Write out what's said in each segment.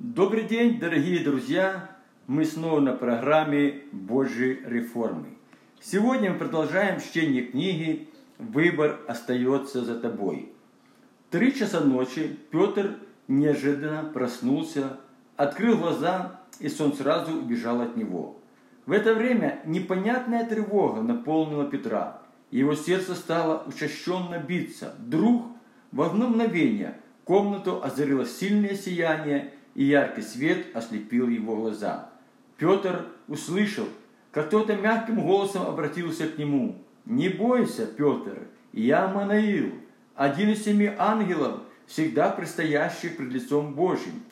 Добрый день, дорогие друзья! Мы снова на программе Божьей реформы. Сегодня мы продолжаем чтение книги «Выбор остается за тобой». Три часа ночи Петр неожиданно проснулся, открыл глаза, и сон сразу убежал от него. В это время непонятная тревога наполнила Петра. Его сердце стало учащенно биться. Вдруг, в одно мгновение, комнату озарило сильное сияние, и яркий свет ослепил его глаза. Петр услышал, как кто-то мягким голосом обратился к нему. «Не бойся, Петр, я Манаил, один из семи ангелов, всегда предстоящих пред лицом Божьим.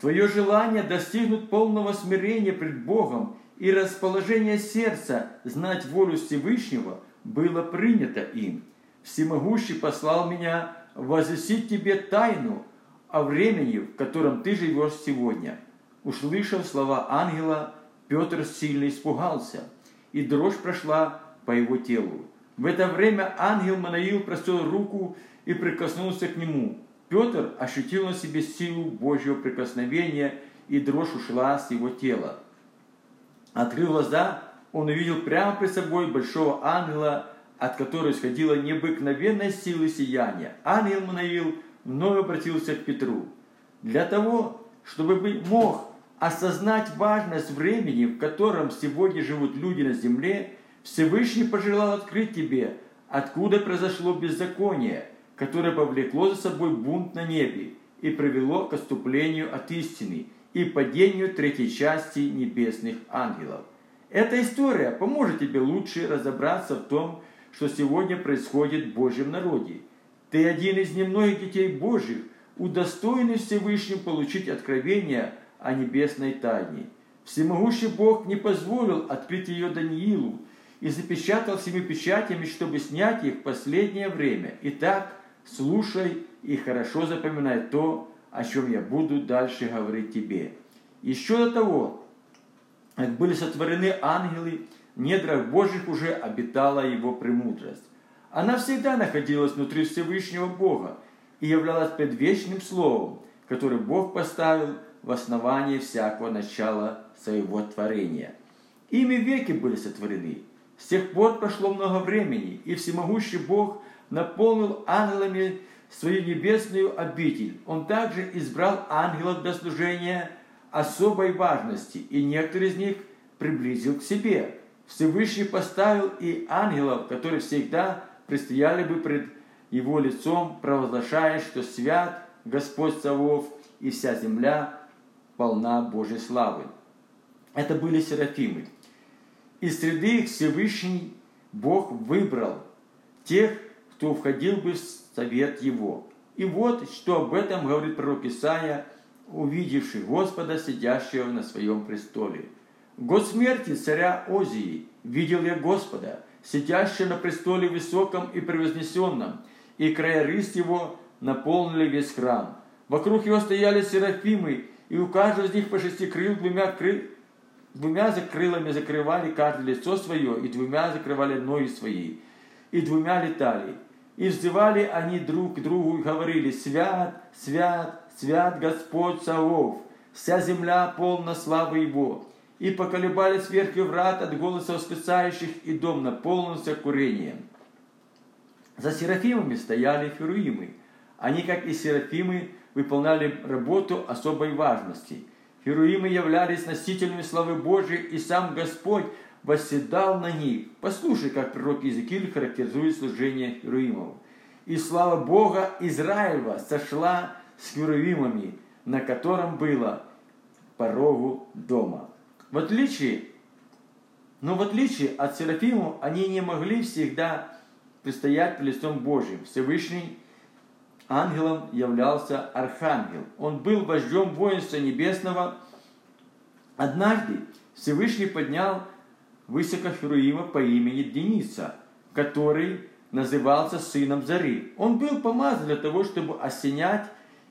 Твое желание достигнуть полного смирения пред Богом и расположение сердца знать волю Всевышнего было принято им. Всемогущий послал меня возвестить тебе тайну о времени, в котором ты живешь сегодня. Услышав слова ангела, Петр сильно испугался, и дрожь прошла по его телу. В это время ангел Манаил простил руку и прикоснулся к нему. Петр ощутил на себе силу Божьего прикосновения, и дрожь ушла с его тела. Открыв глаза, он увидел прямо перед собой большого ангела, от которого исходила необыкновенная сила сияния. Ангел Манаил вновь обратился к Петру. Для того, чтобы быть мог осознать важность времени, в котором сегодня живут люди на земле, Всевышний пожелал открыть тебе, откуда произошло беззаконие, которое повлекло за собой бунт на небе и привело к отступлению от истины и падению третьей части небесных ангелов. Эта история поможет тебе лучше разобраться в том, что сегодня происходит в Божьем народе. Ты один из немногих детей Божьих, удостоенный Всевышним получить откровение о небесной тайне. Всемогущий Бог не позволил открыть ее Даниилу и запечатал всеми печатями, чтобы снять их в последнее время. Итак, слушай и хорошо запоминай то, о чем я буду дальше говорить тебе. Еще до того, как были сотворены ангелы, в недрах Божьих уже обитала его премудрость. Она всегда находилась внутри Всевышнего Бога и являлась предвечным словом, который Бог поставил в основании всякого начала своего творения. Ими веки были сотворены. С тех пор прошло много времени, и всемогущий Бог наполнил ангелами свою небесную обитель. Он также избрал ангелов для служения особой важности, и некоторые из них приблизил к себе. Всевышний поставил и ангелов, которые всегда предстояли бы пред его лицом, провозглашая, что свят Господь Савов, и вся земля полна Божьей славы. Это были серафимы. Из среды их Всевышний Бог выбрал тех, кто входил бы в совет его. И вот, что об этом говорит пророк Исаия, увидевший Господа, сидящего на своем престоле. год смерти царя Озии видел я Господа, сидящего на престоле высоком и превознесенном, и края рыст его наполнили весь храм. Вокруг его стояли серафимы, и у каждого из них по шести крыл двумя, кры... двумя крылами закрывали каждое лицо свое, и двумя закрывали ноги свои, и двумя летали. И взывали они друг к другу и говорили, «Свят, свят, свят Господь Савов, вся земля полна славы Его». И поколебались сверху врат от голоса восклицающих, и дом наполнился курением. За серафимами стояли феруимы. Они, как и серафимы, выполняли работу особой важности. Херуимы являлись носителями славы Божией, и сам Господь восседал на них. Послушай, как пророк Иезекииль характеризует служение Херуимов. «И слава Бога Израилева сошла с Херувимами, на котором было порогу дома». В отличие, но в отличие от Серафимов, они не могли всегда предстоять при лицом Божьим. Всевышний ангелом являлся архангел. Он был вождем воинства небесного. Однажды Всевышний поднял высокохеруима по имени Дениса, который назывался сыном Зари. Он был помазан для того, чтобы осенять,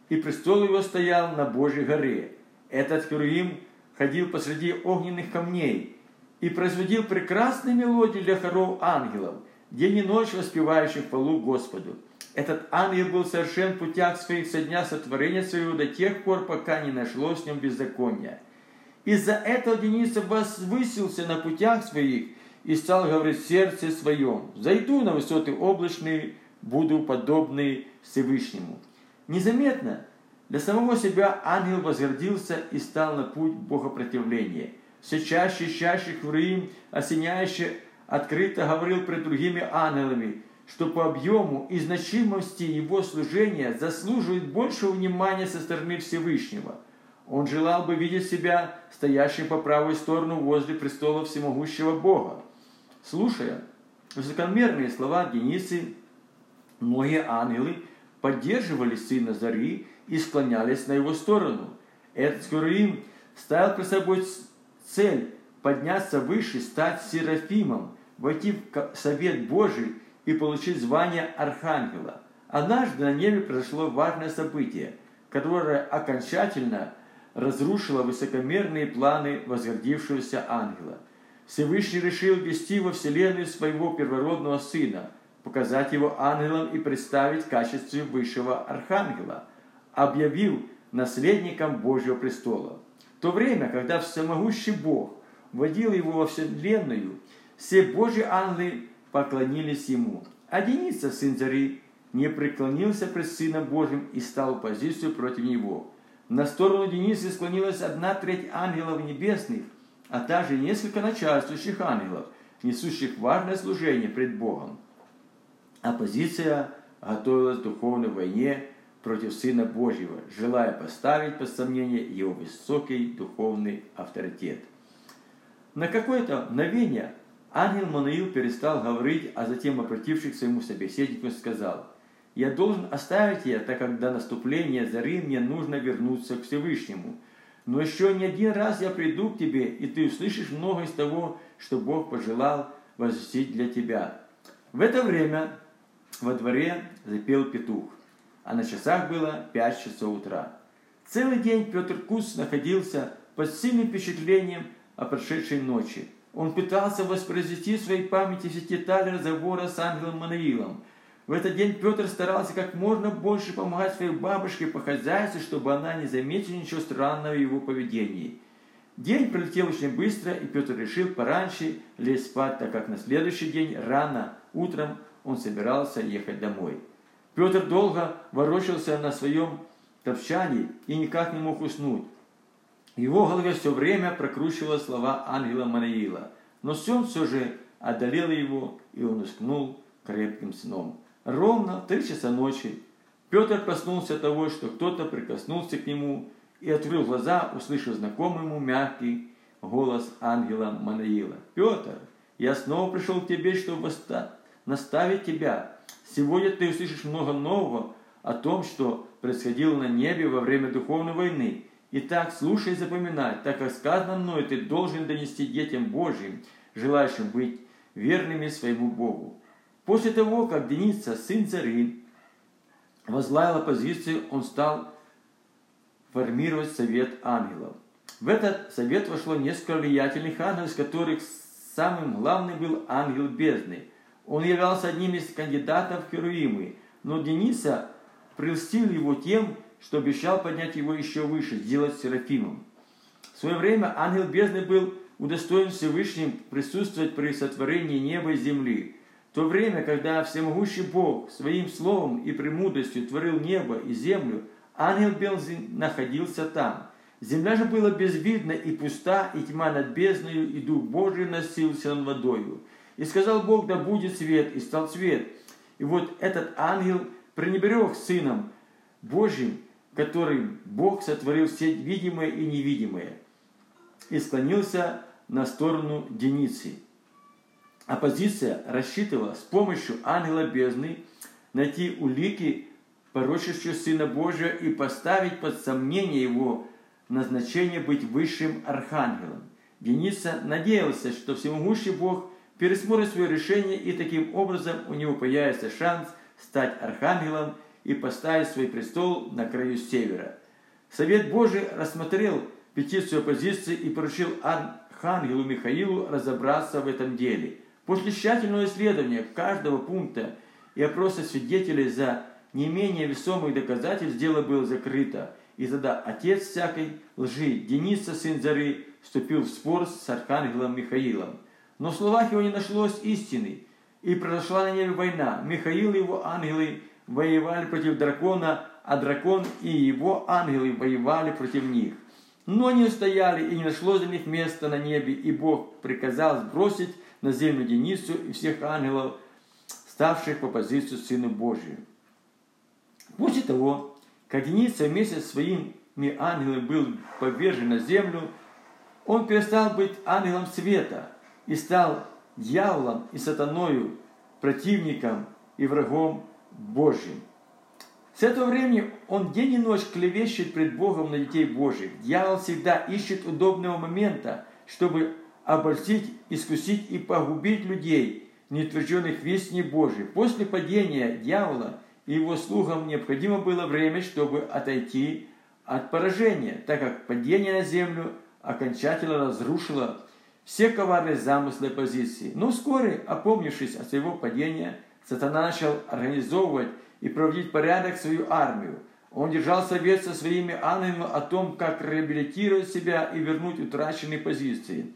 и престол его стоял на Божьей горе. Этот Херуим ходил посреди огненных камней и производил прекрасные мелодии для хоров ангелов, день и ночь воспевающих полу Господу. Этот ангел был совершен в путях своих со дня сотворения своего до тех пор, пока не нашло с ним беззакония. Из-за этого Дениса возвысился на путях своих и стал говорить в сердце своем, «Зайду на высоты облачные, буду подобный Всевышнему». Незаметно для самого себя ангел возгордился и стал на путь богопротивления. Все чаще и чаще Хвраим, осеняюще, открыто говорил пред другими ангелами, что по объему и значимости его служения заслуживает большего внимания со стороны Всевышнего. Он желал бы видеть себя стоящим по правую сторону возле престола всемогущего Бога. Слушая высокомерные слова Денисы, многие ангелы поддерживали сына Зари и склонялись на его сторону. Этот Скоруим ставил при собой цель подняться выше, стать Серафимом, войти в совет Божий и получить звание Архангела. Однажды на небе произошло важное событие, которое окончательно разрушило высокомерные планы возгордившегося ангела. Всевышний решил ввести во вселенную своего первородного сына, показать его ангелом и представить в качестве высшего архангела, объявил наследником Божьего престола. В то время, когда всемогущий Бог вводил его во вселенную, все Божьи ангелы поклонились ему. А Дениса, сын Зари, не преклонился пред Сыном Божьим и стал в позицию против него. На сторону Дениса склонилась одна треть ангелов небесных, а также несколько начальствующих ангелов, несущих важное служение пред Богом. Оппозиция готовилась к духовной войне против Сына Божьего, желая поставить под сомнение его высокий духовный авторитет. На какое-то мгновение Ангел Манаил перестал говорить, а затем, обратившись к своему собеседнику, сказал, «Я должен оставить тебя, так как до наступления зары мне нужно вернуться к Всевышнему. Но еще не один раз я приду к тебе, и ты услышишь много из того, что Бог пожелал возвестить для тебя». В это время во дворе запел петух, а на часах было пять часов утра. Целый день Петр Кус находился под сильным впечатлением о прошедшей ночи – он пытался воспроизвести в своей памяти все детали разговора с ангелом Манаилом. В этот день Петр старался как можно больше помогать своей бабушке по хозяйству, чтобы она не заметила ничего странного в его поведении. День пролетел очень быстро, и Петр решил пораньше лечь спать, так как на следующий день рано утром он собирался ехать домой. Петр долго ворочался на своем топчане и никак не мог уснуть. В его голове все время прокручивало слова ангела Манаила, но сон все же одолел его, и он уснул крепким сном. Ровно в три часа ночи Петр проснулся от того, что кто-то прикоснулся к нему и открыл глаза, услышав знакомый ему мягкий голос ангела Манаила. «Петр, я снова пришел к тебе, чтобы наставить тебя. Сегодня ты услышишь много нового о том, что происходило на небе во время духовной войны, Итак, слушай и запоминай, так как сказано мной, ты должен донести детям Божьим, желающим быть верными своему Богу. После того, как Деница, сын цари, возглавил оппозицию, он стал формировать совет ангелов. В этот совет вошло несколько влиятельных ангелов, из которых самым главным был ангел бездны. Он являлся одним из кандидатов в Херуимы, но Дениса прельстил его тем, что обещал поднять его еще выше, сделать Серафимом. В свое время ангел бездны был удостоен Всевышним присутствовать при сотворении неба и земли. В то время, когда всемогущий Бог своим словом и премудростью творил небо и землю, ангел бездны находился там. Земля же была безвидна и пуста, и тьма над бездною, и Дух Божий носился над водою. И сказал Бог, да будет свет, и стал свет. И вот этот ангел пренебрег Сыном Божьим, который Бог сотворил все видимое и невидимое, и склонился на сторону Деницы. Оппозиция рассчитывала с помощью ангела бездны найти улики, порочащие Сына Божия, и поставить под сомнение его назначение быть высшим архангелом. Дениса надеялся, что всемогущий Бог пересмотрит свое решение, и таким образом у него появится шанс стать архангелом – и поставить свой престол на краю севера. Совет Божий рассмотрел петицию оппозиции и поручил Архангелу Михаилу разобраться в этом деле. После тщательного исследования каждого пункта и опроса свидетелей за не менее весомых доказательств дело было закрыто. И тогда отец всякой лжи, Дениса, сын Зары, вступил в спор с архангелом Михаилом. Но в словах его не нашлось истины, и произошла на небе война. Михаил и его ангелы воевали против дракона, а дракон и его ангелы воевали против них. Но они устояли, и не нашлось для них места на небе, и Бог приказал сбросить на землю Денису и всех ангелов, ставших по позицию Сыну Божию. После того, как Денис вместе с своими ангелами был повержен на землю, он перестал быть ангелом света и стал дьяволом и сатаною, противником и врагом Божьим. С этого времени он день и ночь клевещет пред Богом на детей Божьих. Дьявол всегда ищет удобного момента, чтобы обольстить, искусить и погубить людей, не утвержденных вестней Божьей. После падения дьявола и его слугам необходимо было время, чтобы отойти от поражения, так как падение на землю окончательно разрушило все коварные замыслы позиции. Но вскоре, опомнившись от своего падения, сатана начал организовывать и проводить порядок свою армию. Он держал совет со своими ангелами о том, как реабилитировать себя и вернуть утраченные позиции.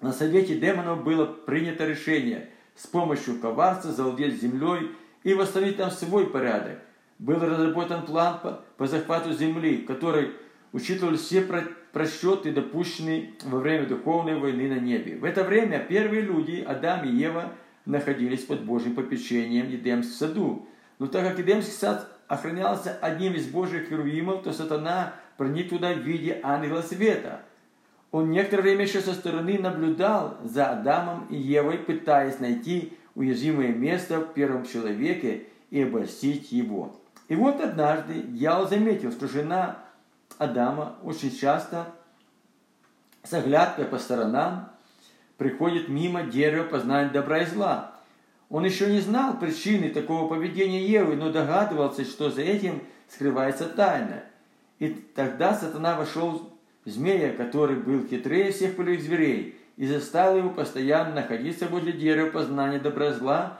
На совете демонов было принято решение с помощью коварства завладеть землей и восстановить там свой порядок. Был разработан план по, захвату земли, который учитывал все про, просчеты, допущенные во время духовной войны на небе. В это время первые люди, Адам и Ева, находились под Божьим попечением в Едемском саду. Но так как Едемский сад охранялся одним из Божьих херувимов, то сатана проник туда в виде ангела света. Он некоторое время еще со стороны наблюдал за Адамом и Евой, пытаясь найти уязвимое место в первом человеке и обольстить его. И вот однажды дьявол заметил, что жена Адама очень часто с оглядкой по сторонам приходит мимо дерева познания добра и зла. Он еще не знал причины такого поведения Евы, но догадывался, что за этим скрывается тайна. И тогда сатана вошел в змея, который был хитрее всех полевых зверей, и заставил его постоянно находиться возле дерева познания добра и зла.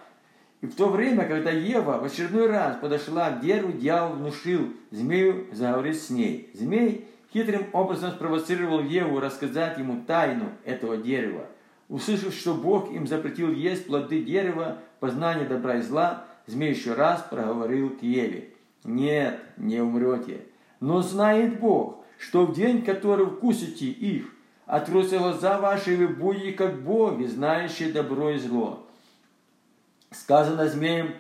И в то время, когда Ева в очередной раз подошла к дереву, дьявол внушил змею заговорить с ней. Змей хитрым образом спровоцировал Еву рассказать ему тайну этого дерева – Услышав, что Бог им запретил есть плоды дерева, познания добра и зла, змей еще раз проговорил к Еве. «Нет, не умрете. Но знает Бог, что в день, который вкусите их, откроются глаза ваши, и вы будете как боги, знающие добро и зло». Сказано змеем,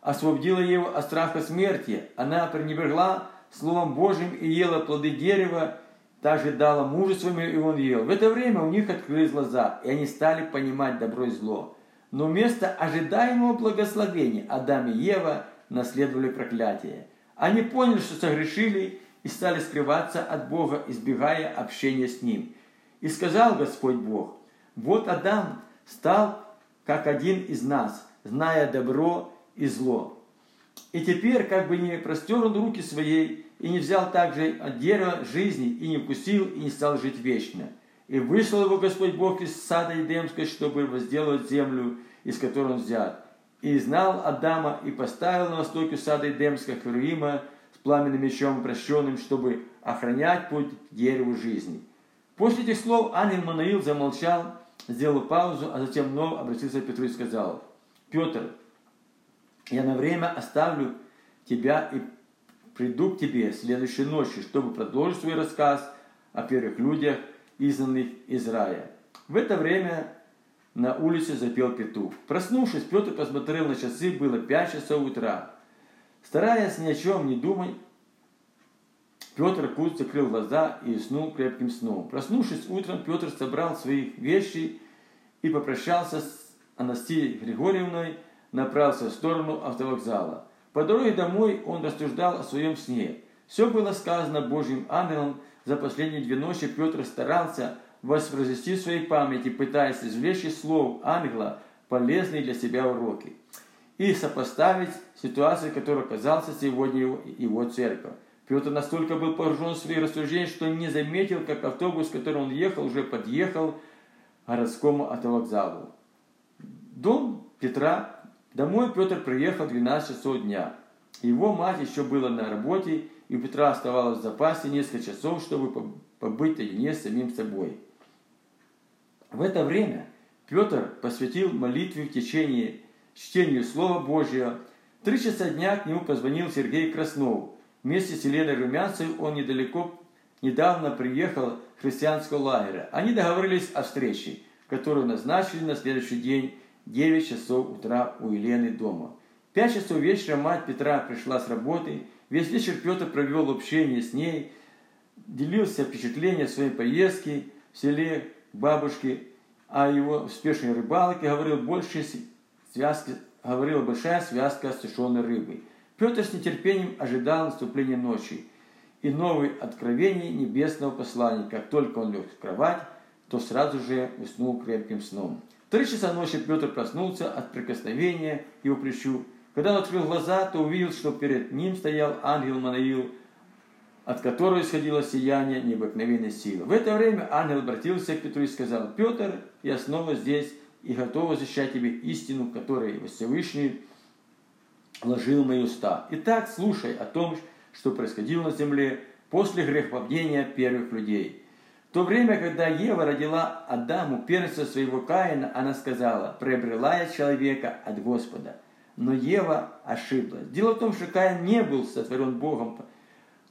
освободила его от страха смерти. Она пренебрегла Словом Божьим и ела плоды дерева, также дала мужу своему, и он ел. В это время у них открылись глаза, и они стали понимать добро и зло. Но вместо ожидаемого благословения Адам и Ева наследовали проклятие. Они поняли, что согрешили, и стали скрываться от Бога, избегая общения с Ним. И сказал Господь Бог, вот Адам стал как один из нас, зная добро и зло. И теперь, как бы не простер он руки своей, и не взял также от дерева жизни, и не вкусил, и не стал жить вечно. И вышел его Господь Бог из сада Едемской, чтобы возделывать землю, из которой он взят. И знал Адама, и поставил на востоке сада Едемского Херуима с пламенным мечом прощенным, чтобы охранять путь к дереву жизни. После этих слов ангел Манаил замолчал, сделал паузу, а затем вновь обратился к Петру и сказал, «Петр, я на время оставлю тебя и приду к тебе следующей ночью, чтобы продолжить свой рассказ о первых людях, изгнанных из рая. В это время на улице запел петух. Проснувшись, Петр посмотрел на часы, было 5 часов утра. Стараясь ни о чем не думать, Петр Куц закрыл глаза и уснул крепким сном. Проснувшись утром, Петр собрал свои вещи и попрощался с Анастасией Григорьевной, направился в сторону автовокзала. По дороге домой он рассуждал о своем сне. Все было сказано Божьим ангелом. За последние две ночи Петр старался воспроизвести в своей памяти, пытаясь извлечь из слов ангела полезные для себя уроки и сопоставить ситуацию, которая оказался сегодня его, его церковь. Петр настолько был погружен в свои рассуждения, что не заметил, как автобус, в который он ехал, уже подъехал к городскому автовокзалу. Дом Петра Домой Петр приехал 12 часов дня. Его мать еще была на работе, и у Петра оставалось в запасе несколько часов, чтобы побыть наедине с самим собой. В это время Петр посвятил молитве в течение чтению Слова Божьего. Три часа дня к нему позвонил Сергей Краснов. Вместе с Еленой Румянцевой он недалеко, недавно приехал христианского лагеря. Они договорились о встрече, которую назначили на следующий день 9 часов утра у Елены дома. В 5 часов вечера мать Петра пришла с работы. Весь вечер Петр провел общение с ней, делился впечатлениями своей поездки в селе бабушки, о его успешной рыбалке, говорил больше связки, говорила большая связка сушеной рыбой. Петр с нетерпением ожидал наступления ночи и новых откровений небесного послания. Как только он лег в кровать, то сразу же уснул крепким сном. Три часа ночи Петр проснулся от прикосновения его плечу. Когда он открыл глаза, то увидел, что перед ним стоял ангел Манаил, от которого исходило сияние необыкновенной силы. В это время ангел обратился к Петру и сказал, «Петр, я снова здесь, и готова защищать тебе истину, которую Всевышний вложил в мои уста. Итак, слушай о том, что происходило на земле после грехопадения первых людей. В то время, когда Ева родила Адаму первенца своего Каина, она сказала, приобрела я человека от Господа. Но Ева ошиблась. Дело в том, что Каин не был сотворен Богом,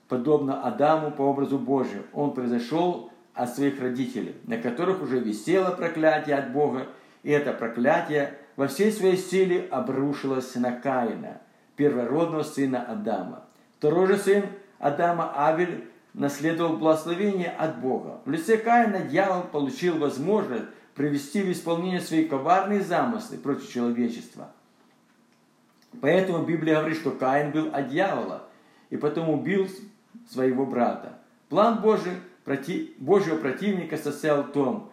подобно Адаму по образу Божию. Он произошел от своих родителей, на которых уже висело проклятие от Бога, и это проклятие во всей своей силе обрушилось на Каина, первородного сына Адама. Второй же сын Адама Авель наследовал благословение от Бога. В лице Каина дьявол получил возможность привести в исполнение свои коварные замыслы против человечества. Поэтому Библия говорит, что Каин был от дьявола, и потом убил своего брата. План Божий, Божьего противника состоял в том,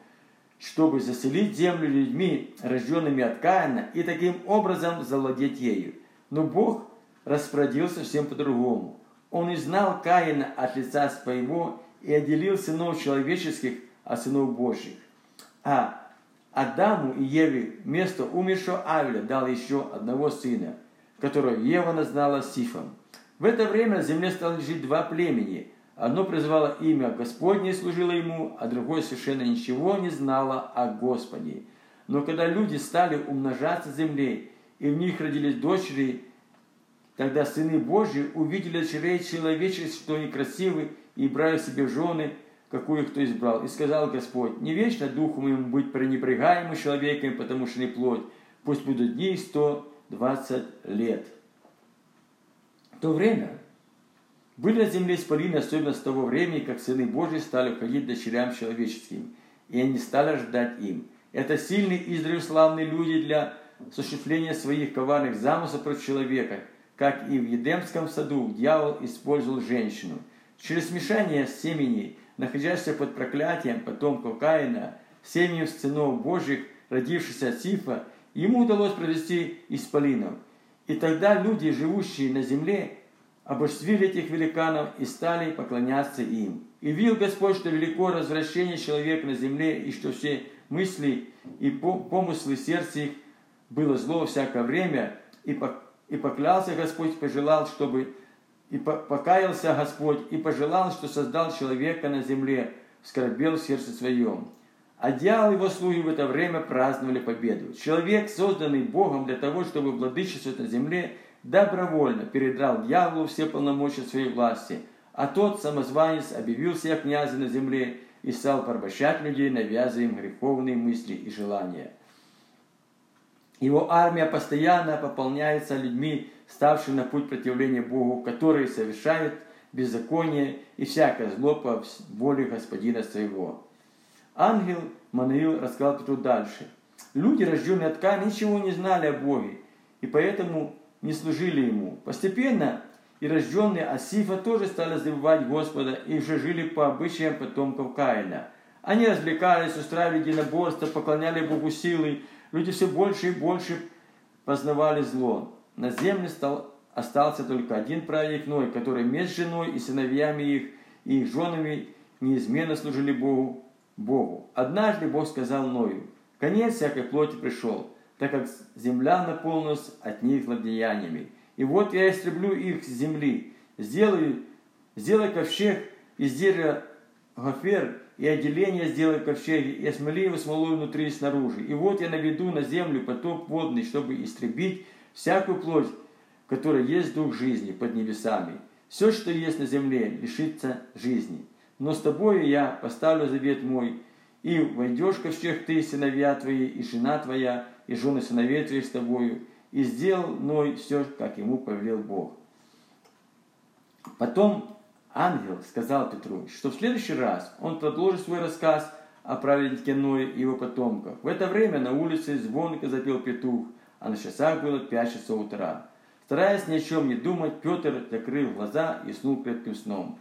чтобы заселить землю людьми, рожденными от Каина, и таким образом завладеть ею. Но Бог распорядился всем по-другому. Он изгнал Каина от лица своего и отделил сынов человеческих от сынов Божьих. А Адаму и Еве вместо умершего Авеля дал еще одного сына, которого Ева назнала Сифом. В это время на земле стало жить два племени – Одно призывало имя Господне и служило ему, а другое совершенно ничего не знало о Господе. Но когда люди стали умножаться земле, и в них родились дочери, тогда сыны Божьи увидели дочерей человеческих, что они красивы, и брали себе жены, какую кто избрал. И сказал Господь, не вечно духу моему быть пренебрегаемым человеком, потому что не плоть, пусть будут дни 120 лет. В то время были на земле исполины, особенно с того времени, как сыны Божьи стали уходить дочерям человеческим, и они стали ждать им. Это сильные и славные люди для осуществления своих коварных замыслов против человека, как и в Едемском саду дьявол использовал женщину. Через смешание семени, находящихся под проклятием потомков Каина, семьям сынов Божьих, родившихся от Сифа, ему удалось провести исполинов. И тогда люди, живущие на земле, обожествили этих великанов и стали поклоняться им. И видел Господь, что велико развращение человека на земле, и что все мысли и помыслы сердца их было зло всякое время, и, и поклялся Господь, пожелал, чтобы и покаялся Господь, и пожелал, что создал человека на земле, скорбел в сердце своем. А дьявол его слуги в это время праздновали победу. Человек, созданный Богом для того, чтобы владычествовать на земле, добровольно передрал дьяволу все полномочия своей власти, а тот, самозванец, объявил себя князем на земле и стал порабощать людей, навязывая им греховные мысли и желания. Его армия постоянно пополняется людьми, ставшими на путь противления Богу, которые совершают беззаконие и всякое зло по воле Господина своего. Ангел Манаил рассказал Петру дальше. Люди, рожденные от Каина, ничего не знали о Боге, и поэтому не служили ему. Постепенно и рожденные Асифа тоже стали забывать Господа и уже жили по обычаям потомков Каина. Они развлекались, устраивали единоборство, поклоняли Богу силы. Люди все больше и больше познавали зло. На земле стал, остался только один праведник Ной, который вместе с женой и сыновьями их и их женами неизменно служили Богу. Богу. Однажды Бог сказал Ною, конец всякой плоти пришел. так как земля наполнилась от них злодеяниями. И вот я истреблю их с земли, сделаю, сделай ковчег из дерева гофер, и отделение сделай ковчеги, и осмоли его смолой внутри и снаружи. И вот я наведу на землю потоп водный, чтобы истребить всякую плоть, которая есть дух жизни под небесами. Все, что есть на земле, лишится жизни. Но с тобою я поставлю завет мой, и войдешь ко всех ты, сыновья твои, и жена твоя, и жены сыновей твоих с тобою, и сделал Ной все, как ему повелел Бог. Потом ангел сказал Петру, что в следующий раз он продолжит свой рассказ о праведнике Ное и его потомках. В это время на улице звонко запел петух, а на часах было пять часов утра. Стараясь ни о чем не думать, Петр закрыл глаза и снул крепким сном.